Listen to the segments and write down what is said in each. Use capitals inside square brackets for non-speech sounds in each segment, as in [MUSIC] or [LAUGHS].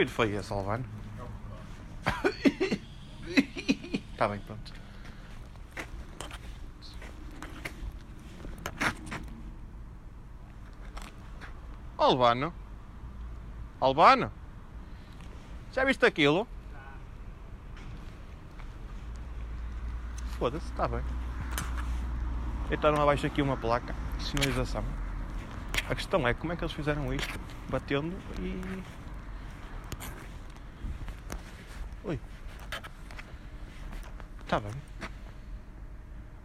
suíro foi esse, Albano? Está [LAUGHS] bem, pronto. Albano? Albano? Já viste aquilo? Foda-se, está bem. Deitaram abaixo aqui uma placa de sinalização. A questão é como é que eles fizeram isto? Batendo e. Ui. Está bem.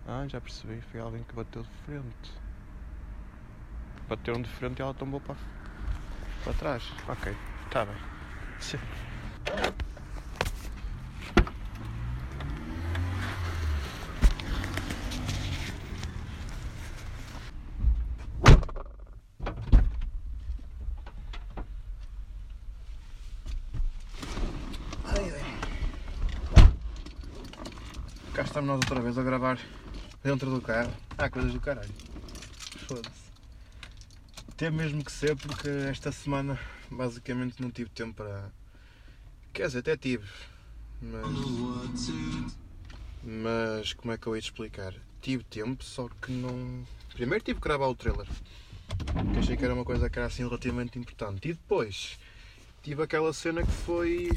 Ah, já percebi. Foi alguém que bateu de frente. Bateram de frente e ela tombou para, para trás. Ok, está bem. Estamos nós outra vez a gravar dentro do carro. Há coisas do caralho. Foda-se. Teve mesmo que ser porque esta semana basicamente não tive tempo para. Quer dizer, até tive. Mas. Mas como é que eu ia te explicar? Tive tempo, só que não. Primeiro tive que gravar o trailer. Que achei que era uma coisa que era assim relativamente importante. E depois tive aquela cena que foi.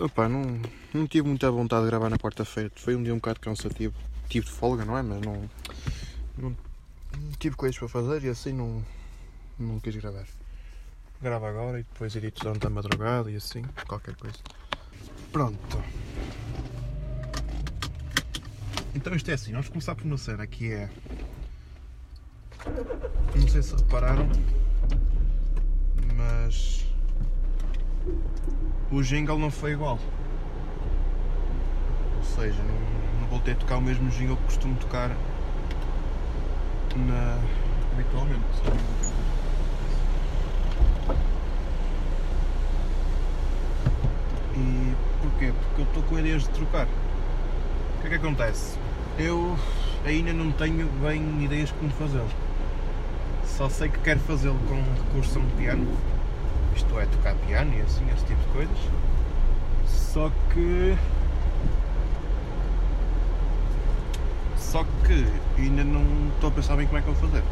Opa, não, não tive muita vontade de gravar na quarta-feira. Foi um dia um bocado cansativo. Tive de folga, não é? Mas não, não, não tive coisas para fazer e assim não, não quis gravar. Gravo agora e depois edito durante a madrugada e assim, qualquer coisa. Pronto. Então isto é assim, vamos começar por uma cena que é. Não sei se repararam, mas o jingle não foi igual. Ou seja, não, não voltei a tocar o mesmo jingle que costumo tocar na, habitualmente. E porquê? Porque eu estou com ideias de trocar. O que é que acontece? Eu ainda não tenho bem ideias como fazê-lo. Só sei que quero fazê-lo com recurso de piano isto é, tocar piano e assim, esse tipo de coisas. Só que. Só que ainda não estou a pensar bem como é que eu vou fazer.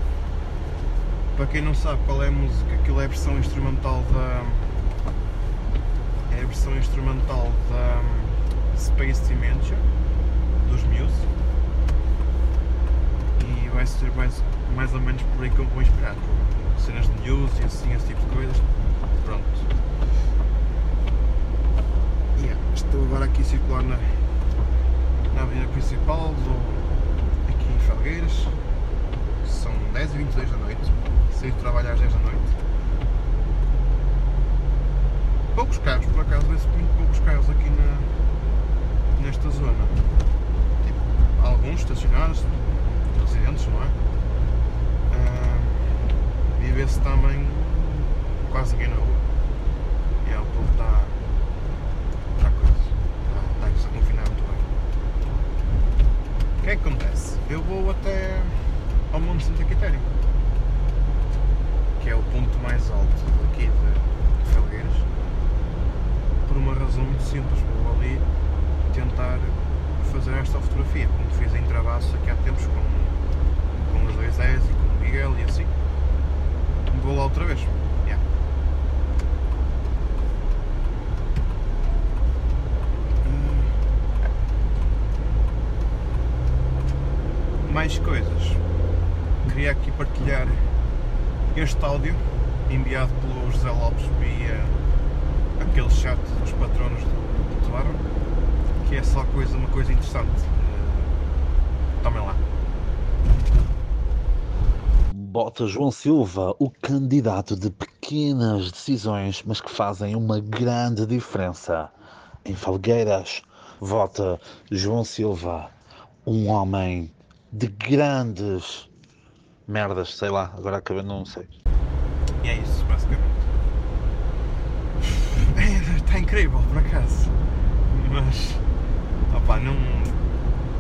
Para quem não sabe qual é a música, aquilo é a versão instrumental da. É a versão instrumental da Space Dementia dos Muse. E vai ser mais, mais ou menos por aí que eu vou inspirar. Cenas de news e assim, esse tipo de coisas. Pronto. Yeah, Estou agora aqui a circular na, na avenida principal, do, aqui em Felgueiras. São 10h22 da noite. Saí de trabalhar às 10 da noite. Poucos carros, por acaso, vê-se muito poucos carros aqui na, nesta zona. Tipo, alguns estacionados, residentes, não é? Ah, e vê-se também quase ninguém na rua. E é, o povo está. está coisa. Está, está a confinar muito bem. O que é que acontece? Eu vou até ao Monte Santa Quitéria, que é o ponto mais alto aqui de Felgueiras, por uma razão muito simples. Vou ali tentar fazer esta fotografia, como fiz em Travasso aqui há tempos com, com os dois Zés e com o Miguel e assim. Vou lá outra vez. Yeah. Mais coisas. Queria aqui partilhar este áudio enviado pelo José Lopes via aquele chat dos patronos do, Toaro, que é só coisa, uma coisa interessante. Eh, Tomem lá. Bota João Silva, o candidato de pequenas decisões, mas que fazem uma grande diferença. Em Falgueiras, vota João Silva, um homem de grandes merdas, sei lá, agora acabei, não sei. E é isso, basicamente. Está [LAUGHS] incrível, por acaso. Mas, opá, não.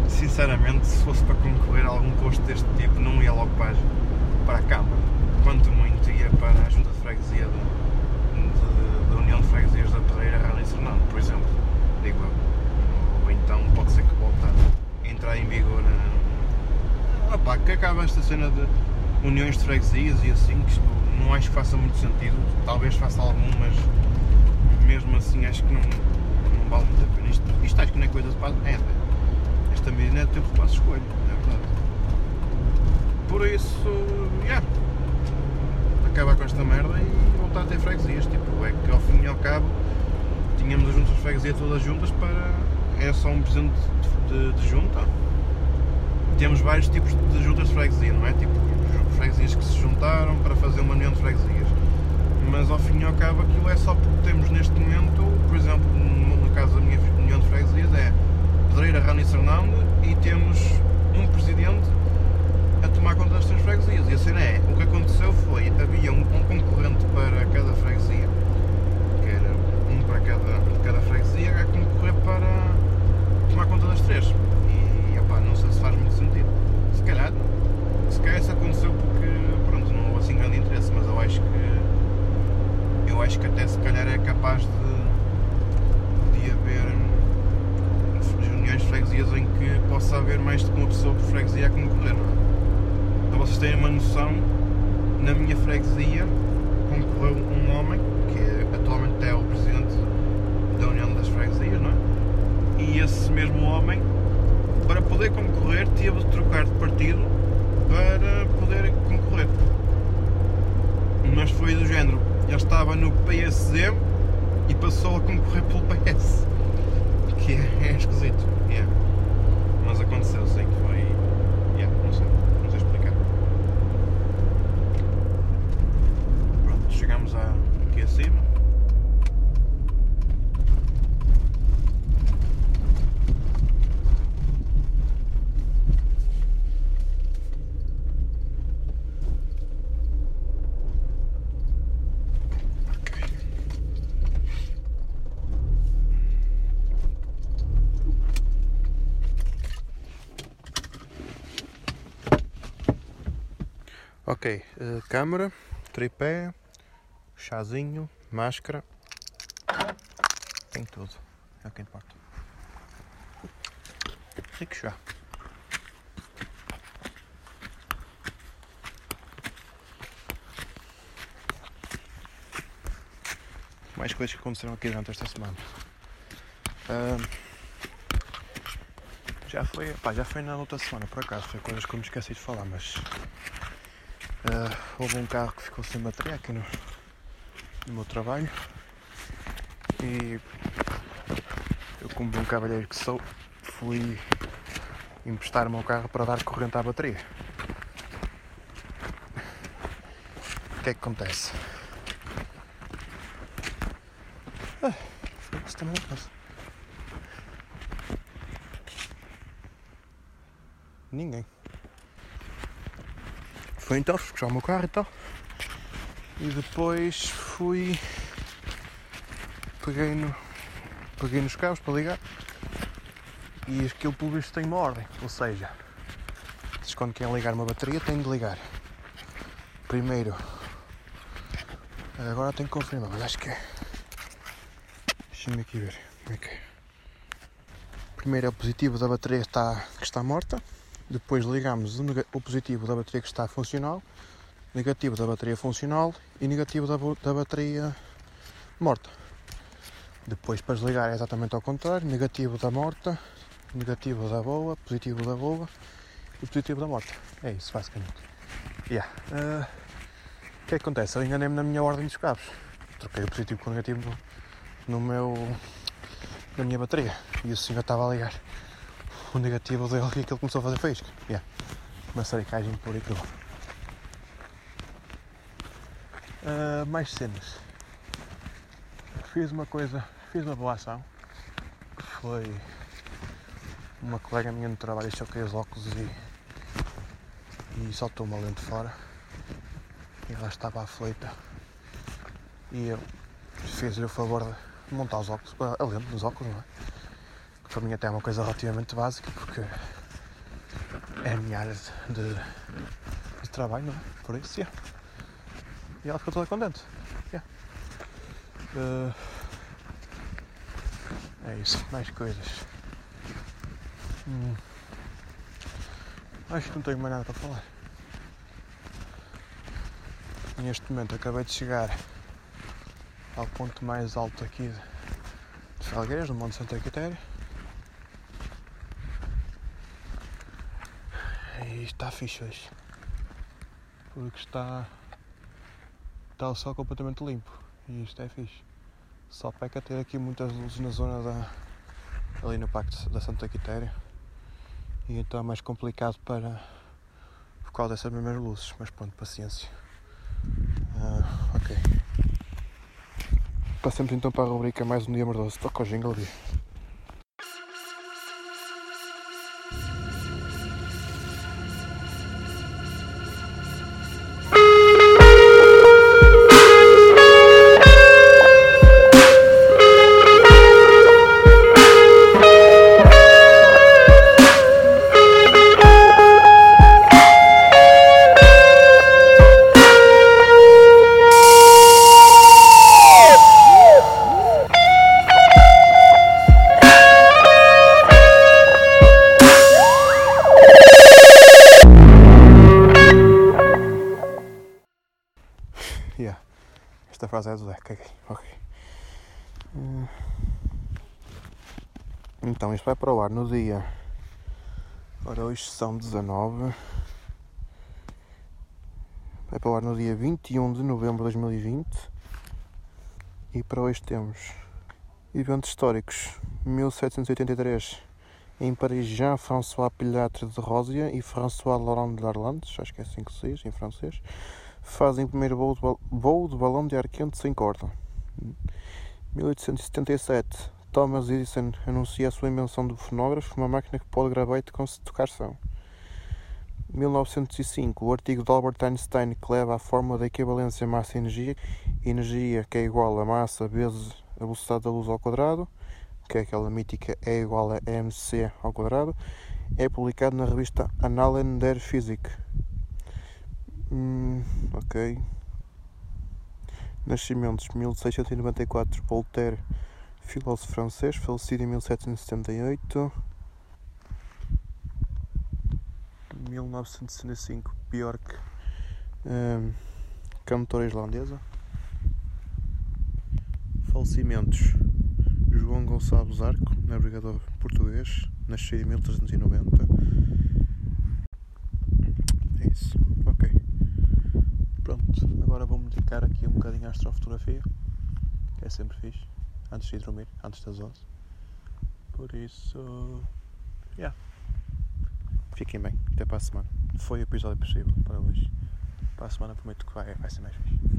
Sinceramente, se fosse para concorrer a algum posto deste tipo, não ia logo para, para a Câmara. Quanto muito ia para a Junta de Freguesia da, da União de Freguesias da Pereira Rally Fernando, por exemplo. Digo eu. Ou então pode ser que volte a entrar em vigor. Na, cena de uniões de freguesias e assim, que isto não acho que faça muito sentido. Talvez faça algum, mas mesmo assim acho que não, não vale muito a pena. Isto, isto acho que não é coisa de passo. É, esta medida é tempo de passo escolha, é verdade. Por isso, yeah, acabar com esta merda e voltar a ter freguesias. Tipo, é que ao fim e ao cabo tínhamos as juntas de freguesia todas juntas para. É só um presidente de, de, de junta. Temos vários tipos de juntas de freguesia, não é? Tipo, freguesias que se juntaram para fazer uma união de freguesias. Mas ao fim e ao cabo aquilo é só porque temos neste momento, por exemplo, no, caso da minha união de freguesias, é Pedreira, Rani e Sernando e temos um presidente a tomar conta das três freguesias. E a cena é, o que aconteceu foi, havia um, um concorrente para cada freguesia, que era um para cada, cada freguesia, a concorrer para tomar conta das três. E opá, não sei se faz muito sentido. Se calhar, se calhar isso aconteceu porque pronto, não houve assim grande interesse, mas eu acho que eu acho que até se calhar é capaz de, de haver uniões de freguesias em que possa haver mais do que uma pessoa por freguesia a concorrer. Não é? Para vocês terem uma noção, na minha freguesia concorreu um homem, que é, atualmente é o presidente da União das Freguesias, não é? E esse mesmo homem, para poder concorrer, teve de trocar de partido para poder concorrer. Mas foi do género, ele estava no PSD e passou a concorrer pelo PS. Que é, é esquisito. Yeah. Mas aconteceu, sei que foi. Yeah, não sei, não sei explicar. Pronto, chegamos a, aqui acima. Ok, uh, câmera, tripé, chazinho, máscara, tem tudo, é o que importa. Rico chá. Mais coisas que aconteceram aqui durante esta semana. Uh, já foi, pá, já foi na outra semana, por acaso, foi coisas que eu me esqueci de falar, mas Uh, houve um carro que ficou sem bateria aqui no, no meu trabalho e eu como bom cavalheiro que sou fui emprestar o meu carro para dar corrente à bateria. O que é que acontece? Ah, isso também passa. Ninguém. Foi então, buscar o meu carro e tal. E depois fui. Peguei, no, peguei nos cabos para ligar. E aquilo pelo visto tem uma ordem. Ou seja, vocês quando querem ligar uma bateria têm de ligar. Primeiro. Agora tenho que confirmar, mas acho que é. Deixa-me aqui ver como é que é. Primeiro é o positivo da bateria está, que está morta. Depois ligamos o positivo da bateria que está funcional, negativo da bateria funcional e negativo da, da bateria morta. Depois para desligar é exatamente ao contrário, negativo da morta, negativo da boa, positivo da boa e positivo da morta. É isso basicamente. Yeah. Uh, o que é que acontece? Eu enganei-me na minha ordem dos cabos. Troquei o positivo com o negativo no, meu na minha bateria e o senhor estava a ligar o negativo dele e aquilo começou a fazer faísca. Yeah. Uma saricagem por aquilo. Uh, mais cenas. Fiz uma coisa, fiz uma boa ação. Que foi uma colega minha no trabalho choquei os óculos e, e soltou uma lente fora. E ela estava aflita. E eu fiz-lhe o favor de montar os óculos, a lente dos óculos, não é? Para mim até é uma coisa relativamente básica porque é a minha área de, de trabalho, não é? Por isso, yeah. E ela ficou toda contente. Yeah. Uh, é isso, mais coisas. Hum. Acho que não tenho mais nada para falar. Neste momento acabei de chegar ao ponto mais alto aqui de Felgueiras, no Monte Santa Quitéria. E está fixe hoje. Porque está, está o sol completamente limpo. E isto é fixe. Só peca ter aqui muitas luzes na zona da. ali no Pacto da Santa Quitéria. E então é mais complicado para. por causa dessas mesmas luzes. Mas pronto, paciência. Ah, ok. Passamos então para a rubrica mais um dia mordoso. Toca o jingle ali. Então, isto vai para o ar no dia. Ora, hoje são 19. Vai para o ar no dia 21 de novembro de 2020. E para hoje temos eventos históricos. 1783 em Paris, Jean-François Pilatre de Rosia e François Laurent de Arlandes, acho que é assim que se diz em francês, fazem o primeiro voo de, balão de ar quente sem corda. 1877, Thomas Edison anuncia a sua invenção do fonógrafo, uma máquina que pode gravar e tocar som. 1905, o artigo de Albert Einstein que leva à fórmula da equivalência massa-energia, energia que é igual a massa vezes a velocidade da luz ao quadrado, que é aquela mítica E igual a mc ao quadrado, é publicado na revista Annalen der Physik. Hum, ok. Nascimentos 1694, Voltaire, filósofo francês, falecido em 1778. 1965, Björk, hum, cantora islandesa. Falecimentos João Gonçalves Arco, navegador português, nascido em 1390. É isso, ok. Pronto, agora vou-me dedicar aqui um bocadinho à astrofotografia, que é sempre fixe, antes de ir dormir, antes das 11. Por isso, yeah. Fiquem bem, até para a semana. Foi o episódio possível para hoje. Para a semana prometo que vai, vai ser mais fixe.